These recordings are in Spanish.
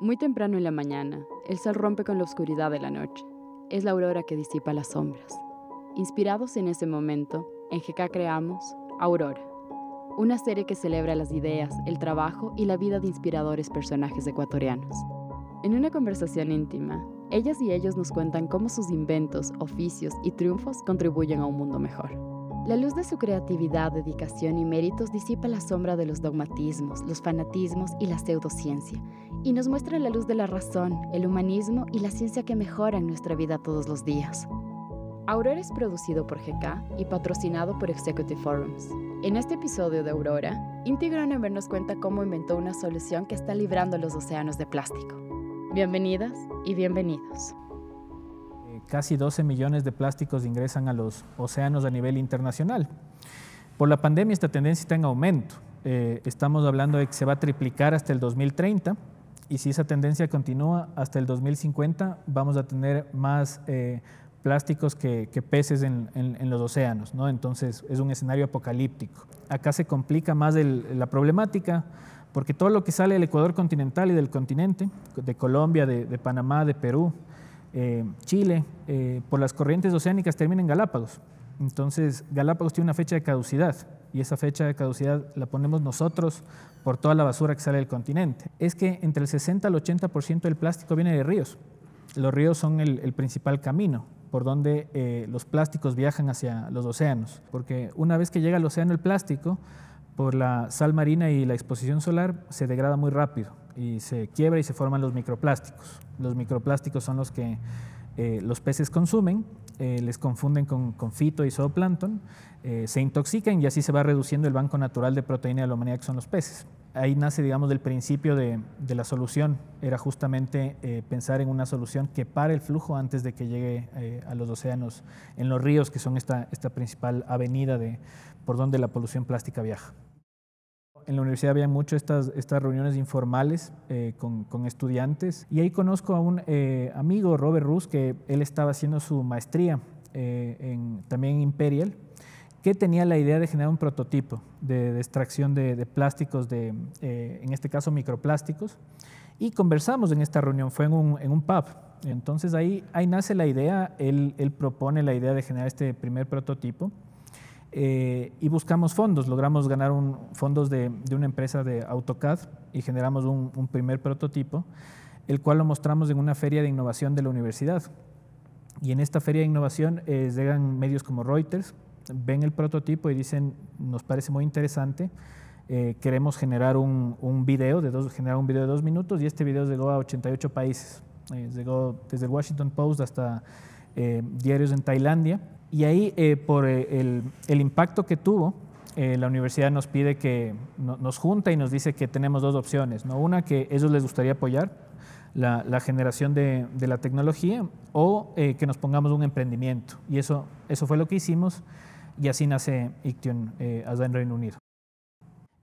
Muy temprano en la mañana, el sol rompe con la oscuridad de la noche. Es la aurora que disipa las sombras. Inspirados en ese momento, en GK creamos Aurora, una serie que celebra las ideas, el trabajo y la vida de inspiradores personajes ecuatorianos. En una conversación íntima, ellas y ellos nos cuentan cómo sus inventos, oficios y triunfos contribuyen a un mundo mejor. La luz de su creatividad, dedicación y méritos disipa la sombra de los dogmatismos, los fanatismos y la pseudociencia, y nos muestra la luz de la razón, el humanismo y la ciencia que mejoran nuestra vida todos los días. Aurora es producido por GK y patrocinado por Executive Forums. En este episodio de Aurora, Inti Gronemer nos cuenta cómo inventó una solución que está librando los océanos de plástico. Bienvenidas y bienvenidos. Casi 12 millones de plásticos ingresan a los océanos a nivel internacional. Por la pandemia esta tendencia está en aumento. Eh, estamos hablando de que se va a triplicar hasta el 2030 y si esa tendencia continúa hasta el 2050 vamos a tener más eh, plásticos que, peces en, los océanos, ¿no? entonces es un escenario apocalíptico. Acá se complica más la problemática porque todo lo que sale del Ecuador continental y del continente, de Colombia, de, Panamá, de Perú, eh, Chile, eh, por las corrientes oceánicas termina en Galápagos. Entonces, Galápagos tiene una fecha de caducidad y esa fecha de caducidad la ponemos nosotros por toda la basura que sale del continente. Es que entre el 60 al 80% del plástico viene de ríos. Los ríos son el, principal camino por donde eh, los plásticos viajan hacia los océanos, porque una vez que llega al océano el plástico, por la sal marina y la exposición solar se degrada muy rápido y se quiebra y se forman los microplásticos. Los microplásticos son los que eh, los peces consumen, eh, les confunden con, fito y zooplancton, eh, se intoxican y así se va reduciendo el banco natural de proteína de la humanidad que son los peces. Ahí nace, digamos, del principio de, la solución, era justamente pensar en una solución que pare el flujo antes de que llegue a los océanos, en los ríos, que son esta, esta principal avenida de, por donde la polución plástica viaja. En la universidad había mucho estas, estas reuniones informales eh, con, con, estudiantes. Y ahí conozco a un eh, amigo, Robert Rus, que él estaba haciendo su maestría eh, en, también en Imperial, que tenía la idea de generar un prototipo de, extracción de, plásticos, de, en este caso microplásticos, y conversamos en esta reunión, fue en un, en un pub. Entonces ahí, ahí nace la idea, él, él propone la idea de generar este primer prototipo eh, y buscamos fondos. Logramos ganar un, fondos de, una empresa de AutoCAD y generamos un, primer prototipo, el cual lo mostramos en una feria de innovación de la universidad. Y en esta feria de innovación eh, llegan medios como Reuters, ven el prototipo y dicen, nos parece muy interesante, eh, queremos generar un, un, video de dos, generar un video de dos minutos y este video llegó a 88 países. llegó desde el Washington Post hasta diarios en Tailandia y ahí, eh, por eh, el, impacto que tuvo, eh, la universidad nos pide que nos junta y nos dice que tenemos dos opciones. ¿no? Una, que ellos les gustaría apoyar la, generación de, la tecnología o que nos pongamos un emprendimiento. Y eso, eso fue lo que hicimos y así nace Iction allá en Reino Unido.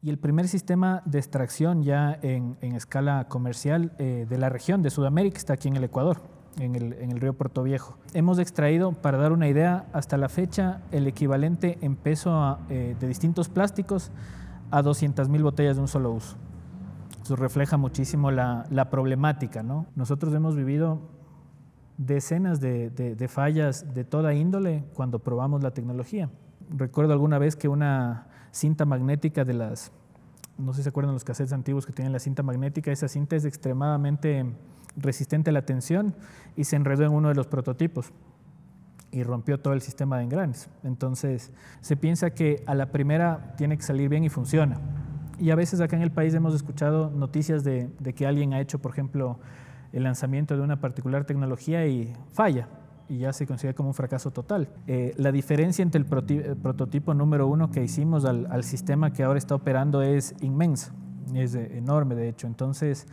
Y el primer sistema de extracción ya en, en escala comercial de la región de Sudamérica está aquí en el Ecuador en el, río Puerto Viejo. Hemos extraído, para dar una idea, hasta la fecha el equivalente en peso eh, de distintos plásticos a 200.000 botellas de un solo uso. Eso refleja muchísimo la, problemática. ¿no? Nosotros hemos vivido decenas de, de, fallas de toda índole cuando probamos la tecnología. Recuerdo alguna vez que una cinta magnética de las, no sé si se acuerdan los cassettes antiguos que tienen la cinta magnética, esa cinta es extremadamente resistente a la tensión y se enredó en uno de los prototipos y rompió todo el sistema de engranes. Entonces, se piensa que a la primera tiene que salir bien y funciona. Y a veces acá en el país hemos escuchado noticias de, que alguien ha hecho, por ejemplo, el lanzamiento de una particular tecnología y falla y ya se considera como un fracaso total. Eh, la diferencia entre el, prototipo número uno que hicimos al, al, sistema que ahora está operando es inmensa, es enorme de hecho. Entonces,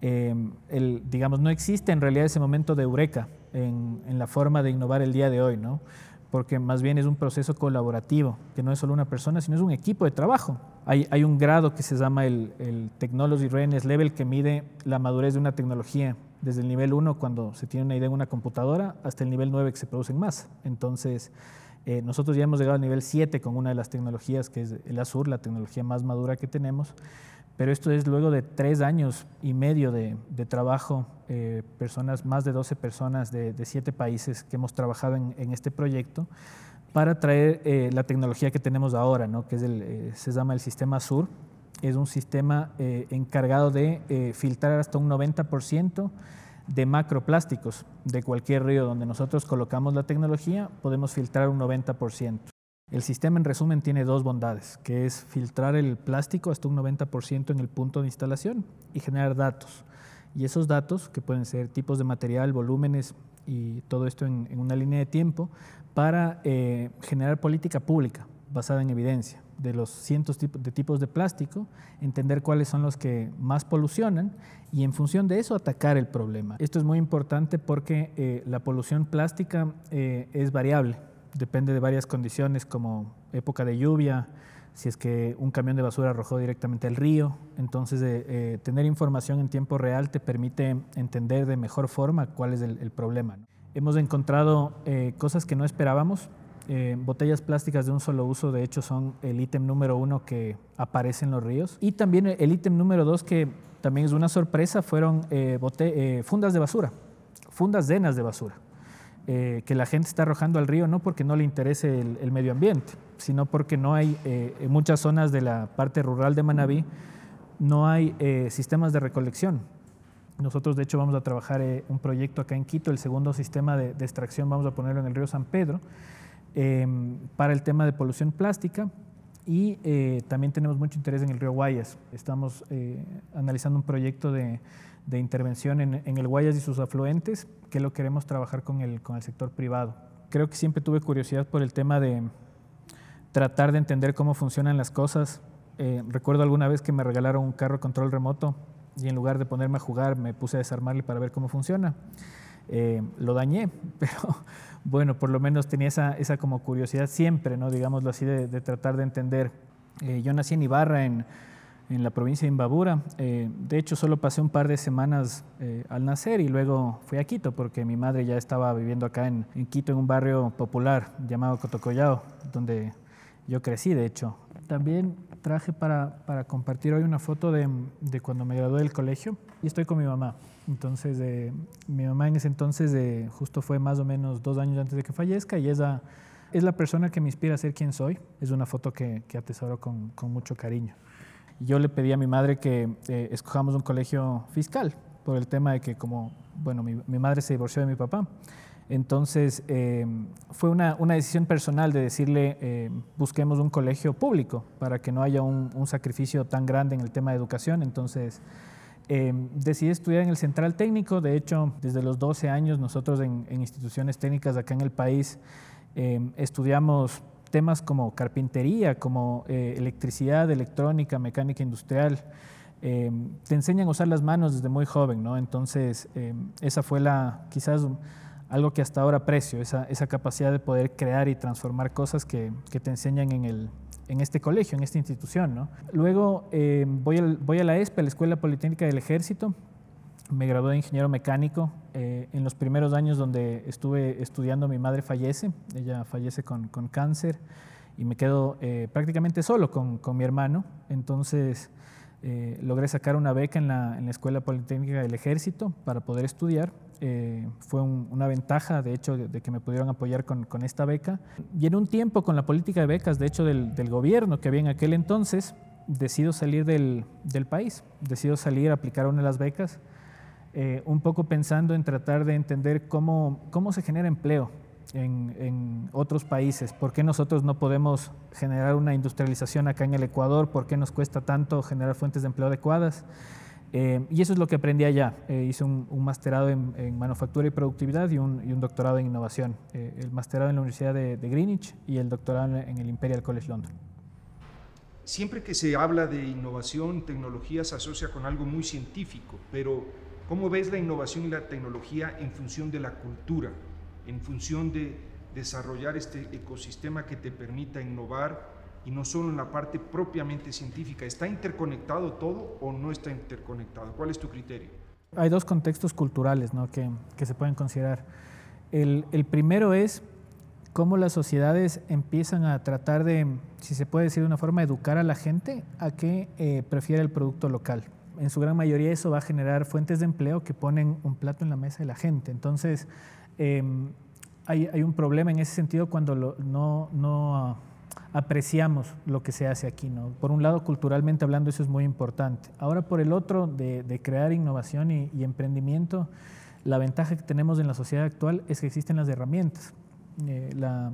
Em, el, digamos, no existe en realidad ese momento de eureka en, la forma de innovar el día de hoy, ¿no? porque más bien es un proceso colaborativo, que no es solo una persona, sino es un equipo de trabajo. Hay, hay un grado que se llama el, el, Technology Readiness Level que mide la madurez de una tecnología, desde el nivel 1 cuando se tiene una idea en una computadora hasta el nivel 9 que se producen más. Entonces, eh, nosotros ya hemos llegado al nivel 7 con una de las tecnologías que es el Azure, la tecnología más madura que tenemos, pero esto es luego de tres años y medio de, trabajo, eh, personas, más de 12 personas de, siete países que hemos trabajado en, este proyecto para traer eh, la tecnología que tenemos ahora, ¿no? que es el, eh, se llama el sistema SUR. Es un sistema encargado de filtrar hasta un 90% de macroplásticos de cualquier río donde nosotros colocamos la tecnología, podemos filtrar un 90%. El sistema en resumen tiene dos bondades, que es filtrar el plástico hasta un 90% en el punto de instalación y generar datos. Y esos datos, que pueden ser tipos de material, volúmenes y todo esto en, una línea de tiempo, para eh, generar política pública basada en evidencia de los cientos de tipos de plástico, entender cuáles son los que más polucionan y en función de eso atacar el problema. Esto es muy importante porque eh, la polución plástica eh, es variable depende de varias condiciones como época de lluvia, si es que un camión de basura arrojó directamente al río. Entonces, eh, eh, tener información en tiempo real te permite entender de mejor forma cuál es el, problema. Hemos encontrado eh, cosas que no esperábamos. botellas plásticas de un solo uso, de hecho, son el ítem número uno que aparece en los ríos. Y también el ítem número dos, que también es una sorpresa, fueron fundas de basura, fundas llenas de basura. Eh, que la gente está arrojando al río no porque no le interese el, medio ambiente, sino porque no hay, eh, en muchas zonas de la parte rural de Manabí, no hay eh, sistemas de recolección. Nosotros, de hecho, vamos a trabajar un proyecto acá en Quito, el segundo sistema de, extracción vamos a ponerlo en el río San Pedro, para el tema de polución plástica. Y también tenemos mucho interés en el río Guayas. Estamos analizando un proyecto de, de intervención en, el Guayas y sus afluentes, que lo queremos trabajar con el, con el sector privado. Creo que siempre tuve curiosidad por el tema de tratar de entender cómo funcionan las cosas. Eh, recuerdo alguna vez que me regalaron un carro control remoto y en lugar de ponerme a jugar me puse a desarmarle para ver cómo funciona. Eh, lo dañé, pero bueno, por lo menos tenía esa, esa como curiosidad siempre, ¿no? digámoslo así, de, tratar de entender. Eh, yo nací en Ibarra, en en la provincia de Imbabura. Eh, de hecho, solo pasé un par de semanas al nacer y luego fui a Quito porque mi madre ya estaba viviendo acá en, Quito, en un barrio popular llamado Cotocollao, donde yo crecí, de hecho. También traje para, para compartir hoy una foto de, de, cuando me gradué del colegio y estoy con mi mamá. Entonces, eh, mi mamá en ese entonces justo fue más o menos dos años antes de que fallezca y ella es la persona que me inspira a ser quien soy. Es una foto que, que atesoro con, con mucho cariño yo le pedí a mi madre que eh, escojamos un colegio fiscal por el tema de que como, bueno, mi, madre se divorció de mi papá. Entonces em, fue una, una, decisión personal de decirle em, busquemos un colegio público para que no haya un, un, sacrificio tan grande en el tema de educación. Entonces em, decidí estudiar en el Central Técnico. De hecho, desde los 12 años nosotros en, instituciones técnicas acá en el país estudiamos temas como carpintería, como eh, electricidad, electrónica, mecánica industrial, eh, te enseñan a usar las manos desde muy joven, ¿no? Entonces, eh, esa fue la, quizás algo que hasta ahora aprecio, esa, esa capacidad de poder crear y transformar cosas que, que te enseñan en, el, en este colegio, en esta institución, ¿no? Luego voy, al, voy a la ESPE, la Escuela Politécnica del Ejército, me gradué de ingeniero mecánico. Eh, en los primeros años donde estuve estudiando, mi madre fallece. Ella fallece con, con cáncer y me quedo eh, prácticamente solo con, con, mi hermano. Entonces eh, logré sacar una beca en la, en la, Escuela Politécnica del Ejército para poder estudiar. fue una ventaja, de hecho, de, que me pudieron apoyar con, con, esta beca. Y en un tiempo con la política de becas, de hecho, del, del gobierno que había en aquel entonces, decido salir del, del país. Decido salir a aplicar una de las becas eh, un poco pensando en tratar de entender cómo, cómo se genera empleo en, en, otros países, por qué nosotros no podemos generar una industrialización acá en el Ecuador, por qué nos cuesta tanto generar fuentes de empleo adecuadas. Eh, y eso es lo que aprendí allá. Eh, hice un, un masterado en, manufactura y productividad y un, y un doctorado en innovación. el masterado en la Universidad de, de, Greenwich y el doctorado en el Imperial College London. Siempre que se habla de innovación, tecnología se asocia con algo muy científico, pero ¿Cómo ves la innovación y la tecnología en función de la cultura, en función de desarrollar este ecosistema que te permita innovar y no solo en la parte propiamente científica? ¿Está interconectado todo o no está interconectado? ¿Cuál es tu criterio? Hay dos contextos culturales ¿no? que, que, se pueden considerar. El, el primero es cómo las sociedades empiezan a tratar de, si se puede decir de una forma, educar a la gente a que eh, prefiera el producto local. En su gran mayoría eso va a generar fuentes de empleo que ponen un plato en la mesa de la gente. Entonces, em, hay, un problema en ese sentido cuando no, no apreciamos lo que se hace aquí. ¿no? Por un lado, culturalmente hablando, eso es muy importante. Ahora, por el otro, de, crear innovación y, emprendimiento, la ventaja que tenemos en la sociedad actual es que existen las herramientas. Eh, la,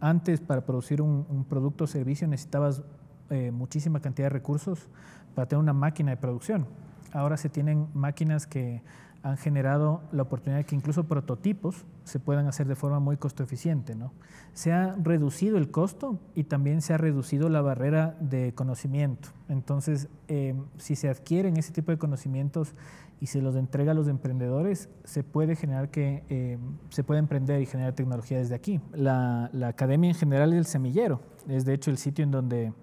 antes, para producir un, producto o servicio, necesitabas eh, muchísima cantidad de recursos para tener una máquina de producción. Ahora se tienen máquinas que han generado la oportunidad de que incluso prototipos se puedan hacer de forma muy costo eficiente. ¿no? Se ha reducido el costo y también se ha reducido la barrera de conocimiento. Entonces, eh, si se adquieren ese tipo de conocimientos y se los entrega a los emprendedores, se puede generar que eh, se puede emprender y generar tecnología desde aquí. La, la academia en general es el semillero, es de hecho el sitio en donde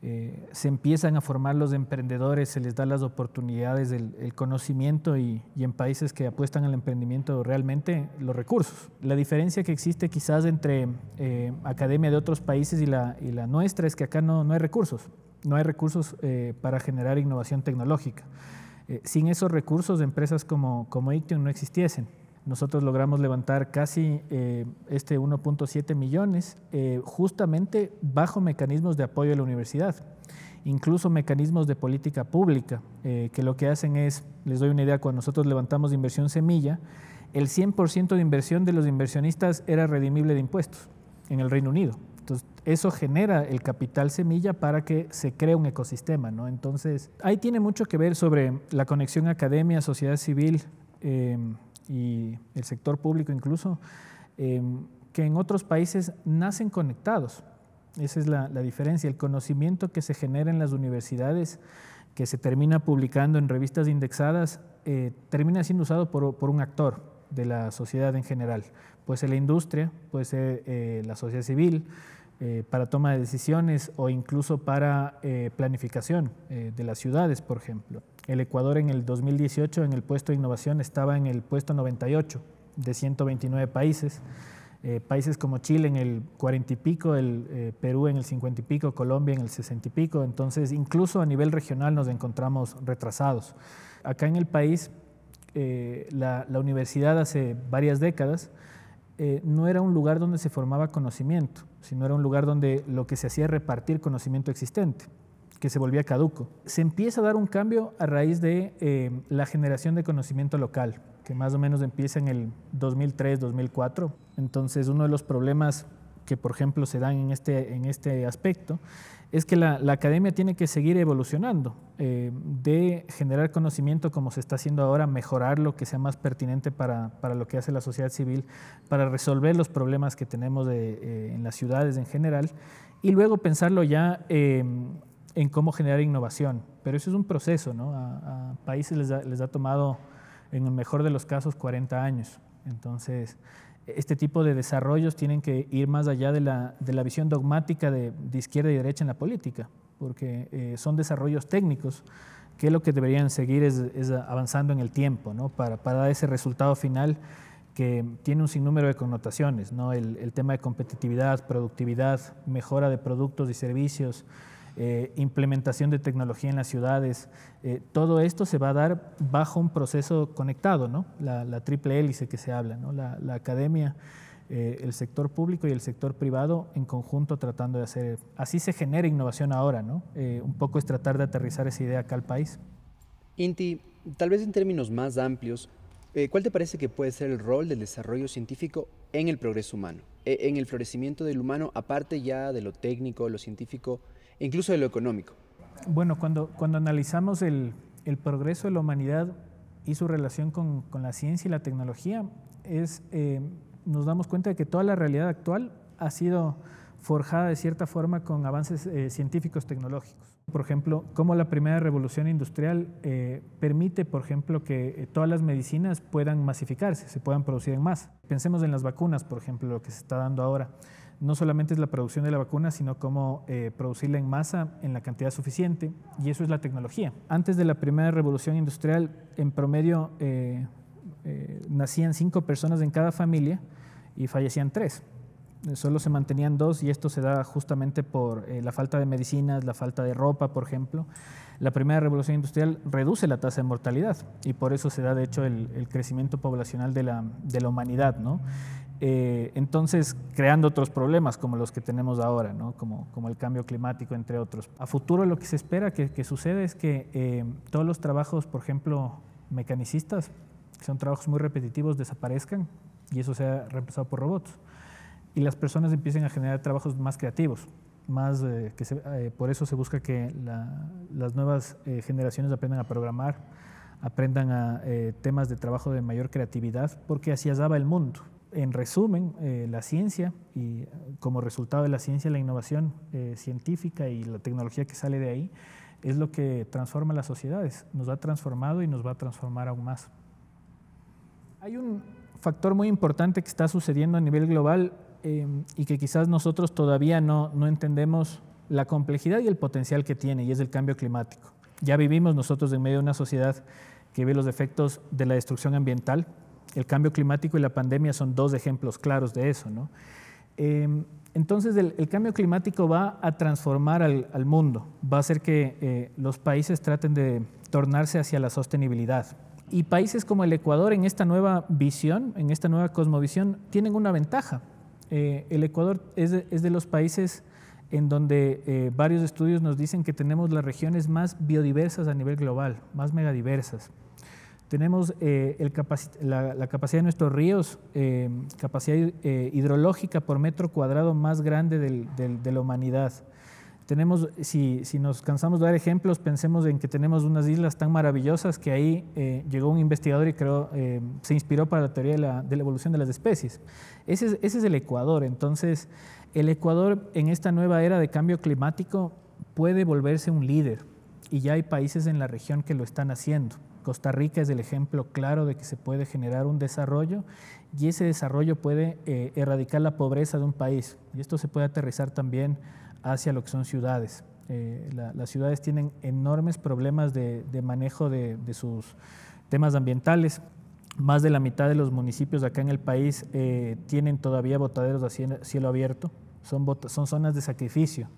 eh, se empiezan a formar los emprendedores, se les da las oportunidades, el, conocimiento y, en países que apuestan al emprendimiento realmente los recursos. La diferencia que existe quizás entre eh, academia de otros países y la, nuestra es que acá no, hay recursos, no hay recursos eh, para generar innovación tecnológica. sin esos recursos, empresas como, como Ictium no existiesen. Nosotros logramos levantar casi eh, este 1.7 millones eh, justamente bajo mecanismos de apoyo de la universidad, incluso mecanismos de política pública, eh, que lo que hacen es, les doy una idea, cuando nosotros levantamos inversión semilla, el 100% de inversión de los inversionistas era redimible de impuestos en el Reino Unido. Entonces, eso genera el capital semilla para que se cree un ecosistema, ¿no? Entonces, ahí tiene mucho que ver sobre la conexión academia, sociedad civil, y el sector público incluso, em, que en otros países nacen conectados. Esa es la, diferencia, el conocimiento que se genera en las universidades, que se termina publicando en revistas indexadas, eh, termina siendo usado por, un actor de la sociedad en general. Puede ser la industria, puede ser eh, la sociedad civil, eh, para toma de decisiones o incluso para planificación de las ciudades, por ejemplo. El Ecuador en el 2018 en el puesto de innovación estaba en el puesto 98 de 129 países. Eh, países como Chile en el 40 y pico, el, eh, Perú en el 50 y pico, Colombia en el 60 y pico. Entonces, incluso a nivel regional nos encontramos retrasados. Acá en el país, eh, la, la, universidad hace varias décadas no era un lugar donde se formaba conocimiento, sino era un lugar donde lo que se hacía era repartir conocimiento existente que se volvía caduco. Se empieza a dar un cambio a raíz de eh, la generación de conocimiento local, que más o menos empieza en el 2003-2004. Entonces, uno de los problemas que, por ejemplo, se dan en este, en este aspecto es que la, academia tiene que seguir evolucionando, eh, de generar conocimiento como se está haciendo ahora, mejorarlo, que sea más pertinente para, para lo que hace la sociedad civil, para resolver los problemas que tenemos eh, en las ciudades en general, y luego pensarlo ya en cómo generar innovación. Pero eso es un proceso, ¿no? A, países les ha, tomado, en el mejor de los casos, 40 años. Entonces, este tipo de desarrollos tienen que ir más allá de la, de la visión dogmática de, de, izquierda y derecha en la política, porque eh, son desarrollos técnicos que lo que deberían seguir es, es avanzando en el tiempo, ¿no? Para, para, dar ese resultado final que tiene un sinnúmero de connotaciones, ¿no? El, el tema de competitividad, productividad, mejora de productos y servicios, eh, implementación de tecnología en las ciudades, eh, todo esto se va a dar bajo un proceso conectado, ¿no? la, triple hélice que se habla, la, academia, eh, el sector público y el sector privado en conjunto tratando de hacer, así se genera innovación ahora, ¿no? un poco es tratar de aterrizar esa idea acá al país. Inti, tal vez en términos más amplios, ¿cuál te parece que puede ser el rol del desarrollo científico en el progreso humano, e, en el florecimiento del humano, aparte ya de lo técnico, lo científico, incluso de lo económico. Bueno, cuando, cuando analizamos el, el progreso de la humanidad y su relación con, con la ciencia y la tecnología, es, eh, nos damos cuenta de que toda la realidad actual ha sido forjada de cierta forma con avances eh, científicos tecnológicos. Por ejemplo, cómo la primera revolución industrial eh, permite, por ejemplo, que todas las medicinas puedan masificarse, se puedan producir en más. Pensemos en las vacunas, por ejemplo, lo que se está dando ahora no solamente es la producción de la vacuna, sino cómo eh, producirla en masa en la cantidad suficiente, y eso es la tecnología. Antes de la primera revolución industrial, en promedio eh, eh, nacían cinco personas en cada familia y fallecían tres. solo se mantenían dos y esto se da justamente por la falta de medicinas, la falta de ropa, por ejemplo. La primera revolución industrial reduce la tasa de mortalidad y por eso se da, de hecho, el, crecimiento poblacional de la, de la humanidad, ¿no? Eh, entonces, creando otros problemas como los que tenemos ahora, ¿no? como, como el cambio climático, entre otros. A futuro lo que se espera que, que suceda es que eh, todos los trabajos, por ejemplo, mecanicistas, que son trabajos muy repetitivos, desaparezcan y eso sea reemplazado por robots. Y las personas empiecen a generar trabajos más creativos, más, eh, que eh, por eso se busca que las nuevas eh, generaciones aprendan a programar, aprendan a temas de trabajo de mayor creatividad, porque así daba el mundo. En resumen, la ciencia y como resultado de la ciencia, la innovación científica y la tecnología que sale de ahí es lo que transforma las sociedades. Nos ha transformado y nos va a transformar aún más. Hay un factor muy importante que está sucediendo a nivel global Em, y que quizás nosotros todavía no, no entendemos la complejidad y el potencial que tiene, y es el cambio climático. Ya vivimos nosotros en medio de una sociedad que ve los efectos de la destrucción ambiental. El cambio climático y la pandemia son dos ejemplos claros de eso. ¿no? Em, entonces, el, cambio climático va a transformar al, mundo, va a hacer que eh, los países traten de tornarse hacia la sostenibilidad. Y países como el Ecuador, en esta nueva visión, en esta nueva cosmovisión, tienen una ventaja, eh, el Ecuador es de, los países en donde eh, varios estudios nos dicen que tenemos las regiones más biodiversas a nivel global, más megadiversas. Tenemos eh, la, capacidad de nuestros ríos, capacidad hidrológica por metro cuadrado más grande de la humanidad. Tenemos, si, nos cansamos de dar ejemplos, pensemos en que tenemos unas islas tan maravillosas que ahí eh, llegó un investigador y creo, eh, se inspiró para la teoría de la, evolución de las especies. Ese es, ese es, el Ecuador. Entonces, el Ecuador en esta nueva era de cambio climático puede volverse un líder y ya hay países en la región que lo están haciendo. Costa Rica es el ejemplo claro de que se puede generar un desarrollo y ese desarrollo puede eh, erradicar la pobreza de un país. Y esto se puede aterrizar también hacia lo que son ciudades. Eh, las ciudades tienen enormes problemas de, manejo de, sus temas ambientales. Más de la mitad de los municipios acá en el país eh, tienen todavía botaderos a cielo abierto. Son, son zonas de sacrificio,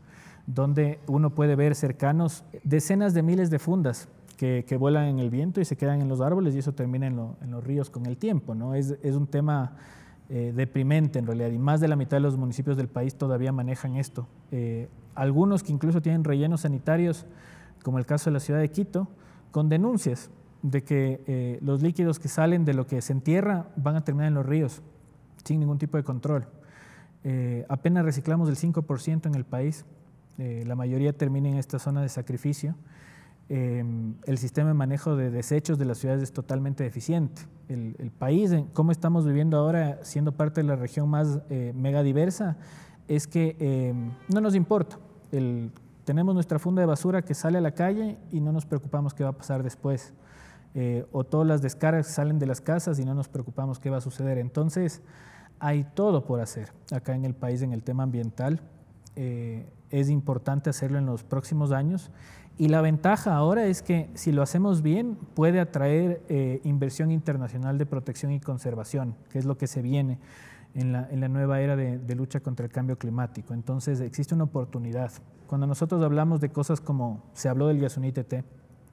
donde uno puede ver cercanos decenas de miles de fundas que, vuelan en el viento y se quedan en los árboles y eso termina en, los ríos con el tiempo. ¿no? Es, es un tema eh, deprimente en realidad y más de la mitad de los municipios del país todavía manejan esto. Eh, algunos que incluso tienen rellenos sanitarios, como el caso de la ciudad de Quito, con denuncias de que eh, los líquidos que salen de lo que se entierra van a terminar en los ríos sin ningún tipo de control. apenas reciclamos el 5% en el país, la mayoría termina en esta zona de sacrificio. Em, el sistema de manejo de desechos de las ciudades es totalmente deficiente. El, país, como estamos viviendo ahora, siendo parte de la región más eh, megadiversa, es que em, no nos importa. tenemos nuestra funda de basura que sale a la calle y no nos preocupamos qué va a pasar después. Eh, o todas las descargas salen de las casas y no nos preocupamos qué va a suceder. Entonces, hay todo por hacer acá en el país en el tema ambiental. Eh, es importante hacerlo en los próximos años y la ventaja ahora es que si lo hacemos bien, puede atraer eh, inversión internacional de protección y conservación, que es lo que se viene en la, nueva era de, lucha contra el cambio climático. Entonces existe una oportunidad. Cuando nosotros hablamos de cosas como se habló del Yasuní TT,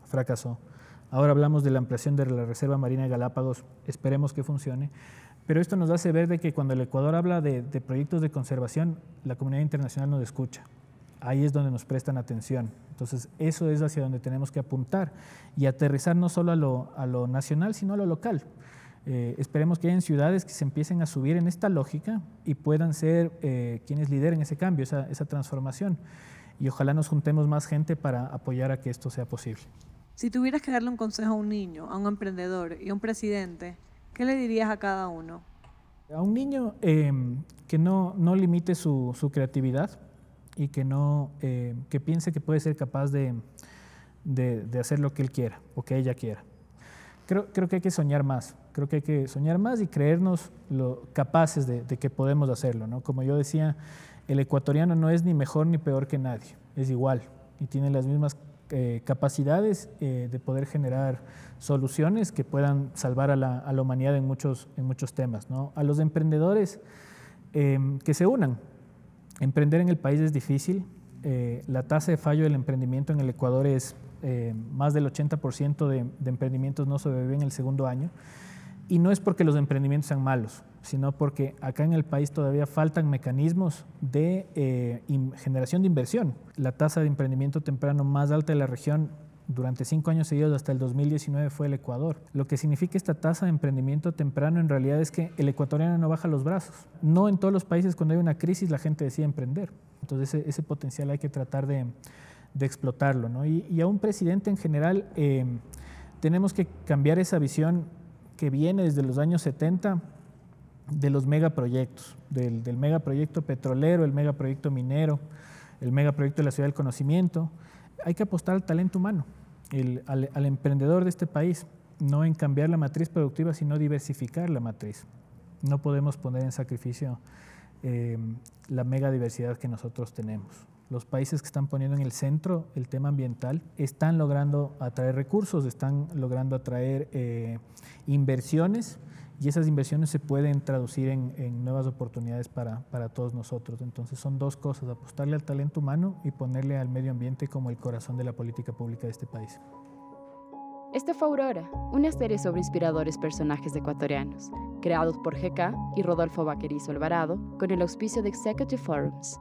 fracasó. Ahora hablamos de la ampliación de la Reserva Marina de Galápagos, esperemos que funcione. Pero esto nos hace ver de que cuando el Ecuador habla de, de proyectos de conservación, la comunidad internacional nos escucha ahí es donde nos prestan atención. Entonces, eso es hacia donde tenemos que apuntar y aterrizar no solo a lo, nacional, sino a lo local. Eh, esperemos que hayan ciudades que se empiecen a subir en esta lógica y puedan ser eh, quienes lideren ese cambio, esa, esa transformación. Y ojalá nos juntemos más gente para apoyar a que esto sea posible. Si tuvieras que darle un consejo a un niño, a un emprendedor y a un presidente, ¿qué le dirías a cada uno? A un niño eh, que no, no limite su, su creatividad, y que, no, eh, que piense que puede ser capaz de, de, hacer lo que él quiera o que ella quiera. Creo, creo, que hay que soñar más, creo que hay que soñar más y creernos lo, capaces de, que podemos hacerlo. ¿no? Como yo decía, el ecuatoriano no es ni mejor ni peor que nadie, es igual y tiene las mismas eh, capacidades eh, de poder generar soluciones que puedan salvar a la, a la, humanidad en muchos, en muchos temas. ¿no? A los emprendedores em, que se unan. Emprender en el país es difícil. Eh, la tasa de fallo del emprendimiento en el Ecuador es eh, más del 80% de, de emprendimientos no sobreviven en el segundo año. Y no es porque los emprendimientos sean malos, sino porque acá en el país todavía faltan mecanismos de eh, generación de inversión. La tasa de emprendimiento temprano más alta de la región durante cinco años seguidos hasta el 2019 fue el Ecuador. Lo que significa esta tasa de emprendimiento temprano en realidad es que el ecuatoriano no baja los brazos. No en todos los países cuando hay una crisis la gente decide emprender. Entonces ese, potencial hay que tratar de, explotarlo. Y, a un presidente en general eh, tenemos que cambiar esa visión que viene desde los años 70 de los megaproyectos, del, del megaproyecto petrolero, el megaproyecto minero, el megaproyecto de la ciudad del conocimiento. Hay que apostar al talento humano, al, emprendedor de este país, no en cambiar la matriz productiva, sino diversificar la matriz. No podemos poner en sacrificio eh, la mega diversidad que nosotros tenemos. Los países que están poniendo en el centro el tema ambiental están logrando atraer recursos, están logrando atraer eh, inversiones y esas inversiones se pueden traducir en, nuevas oportunidades para, para, todos nosotros. Entonces son dos cosas, apostarle al talento humano y ponerle al medio ambiente como el corazón de la política pública de este país. Esta fue Aurora, una serie sobre inspiradores personajes ecuatorianos, creados por GK y Rodolfo Vaquerizo Alvarado con el auspicio de Executive Forums.